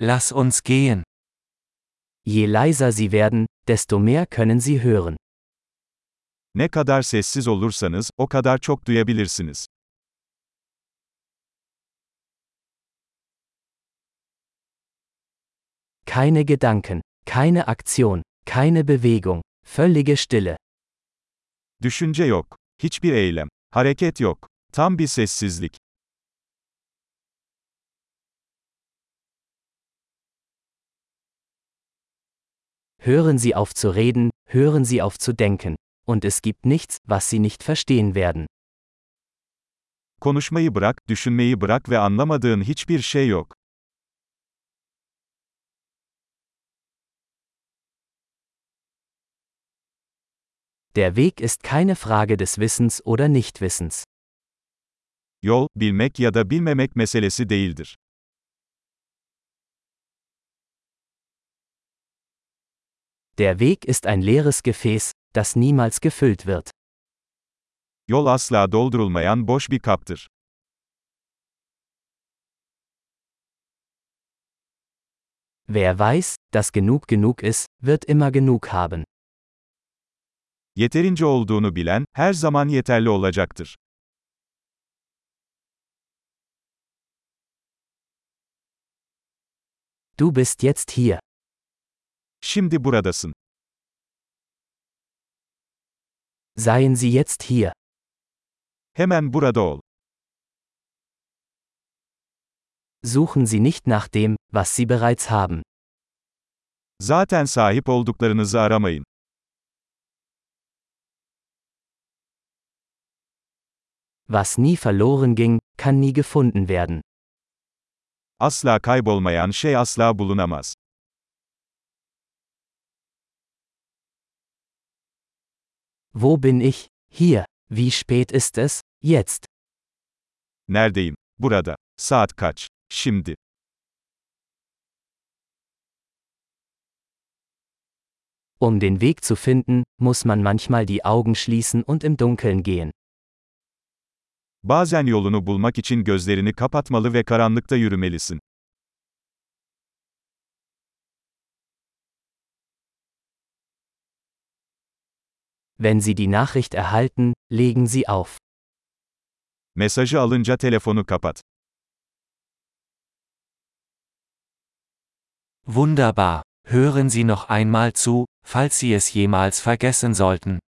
Lass uns gehen. Je leiser Sie werden, desto mehr können Sie hören. Ne kadar sessiz olursanız, o kadar çok duyabilirsiniz. Keine Gedanken, keine Aktion, keine Bewegung, völlige Stille. Düşünce yok. Hiçbir eylem. Hareket yok. Tam bir sessizlik. Hören Sie auf zu reden, hören Sie auf zu denken. Und es gibt nichts, was Sie nicht verstehen werden. Konuşmayı bırak, düşünmeyi bırak ve anlamadığın hiçbir şey yok. Der Weg ist keine Frage des Wissens oder Nichtwissens. Yol, bilmek ya da bilmemek meselesi değildir. Der Weg ist ein leeres Gefäß, das niemals gefüllt wird. Yol asla doldurulmayan boş bir kaptır. Wer weiß, dass genug genug ist, wird immer genug haben. Yeterince olduğunu bilen, her zaman yeterli olacaktır. Du bist jetzt hier. Şimdi buradasın. Seien Sie jetzt hier. Hemen burada ol. Suchen Sie nicht nach dem, was Sie bereits haben. Zaten sahip olduklarınızı aramayın. Was nie verloren ging, kann nie gefunden werden. Asla kaybolmayan şey asla bulunamaz. Wo bin ich? Hier. Wie spät ist es? Jetzt. Neredeyim? Burada. Saat kaç? Şimdi. Um den Weg zu finden, muss man manchmal die Augen schließen und im Dunkeln gehen. Bazen yolunu bulmak için gözlerini kapatmalı ve karanlıkta yürümelisin. Wenn Sie die Nachricht erhalten, legen Sie auf. Mesajı alınca telefonu kapat. Wunderbar. Hören Sie noch einmal zu, falls Sie es jemals vergessen sollten.